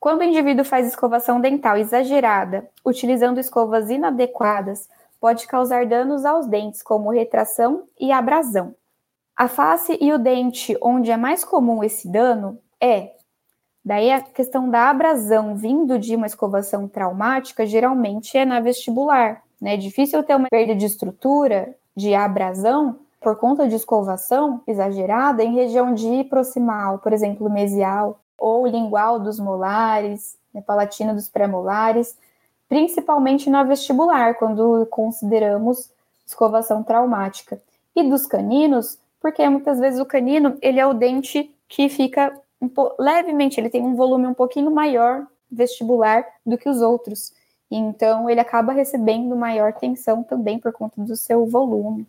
Quando o indivíduo faz escovação dental exagerada, utilizando escovas inadequadas, pode causar danos aos dentes, como retração e abrasão. A face e o dente onde é mais comum esse dano é Daí a questão da abrasão vindo de uma escovação traumática geralmente é na vestibular, né? É difícil ter uma perda de estrutura de abrasão por conta de escovação exagerada em região de proximal, por exemplo, mesial ou lingual dos molares, né, palatina dos pré-molares, principalmente na vestibular, quando consideramos escovação traumática. E dos caninos, porque muitas vezes o canino ele é o dente que fica um levemente, ele tem um volume um pouquinho maior vestibular do que os outros. Então, ele acaba recebendo maior tensão também por conta do seu volume.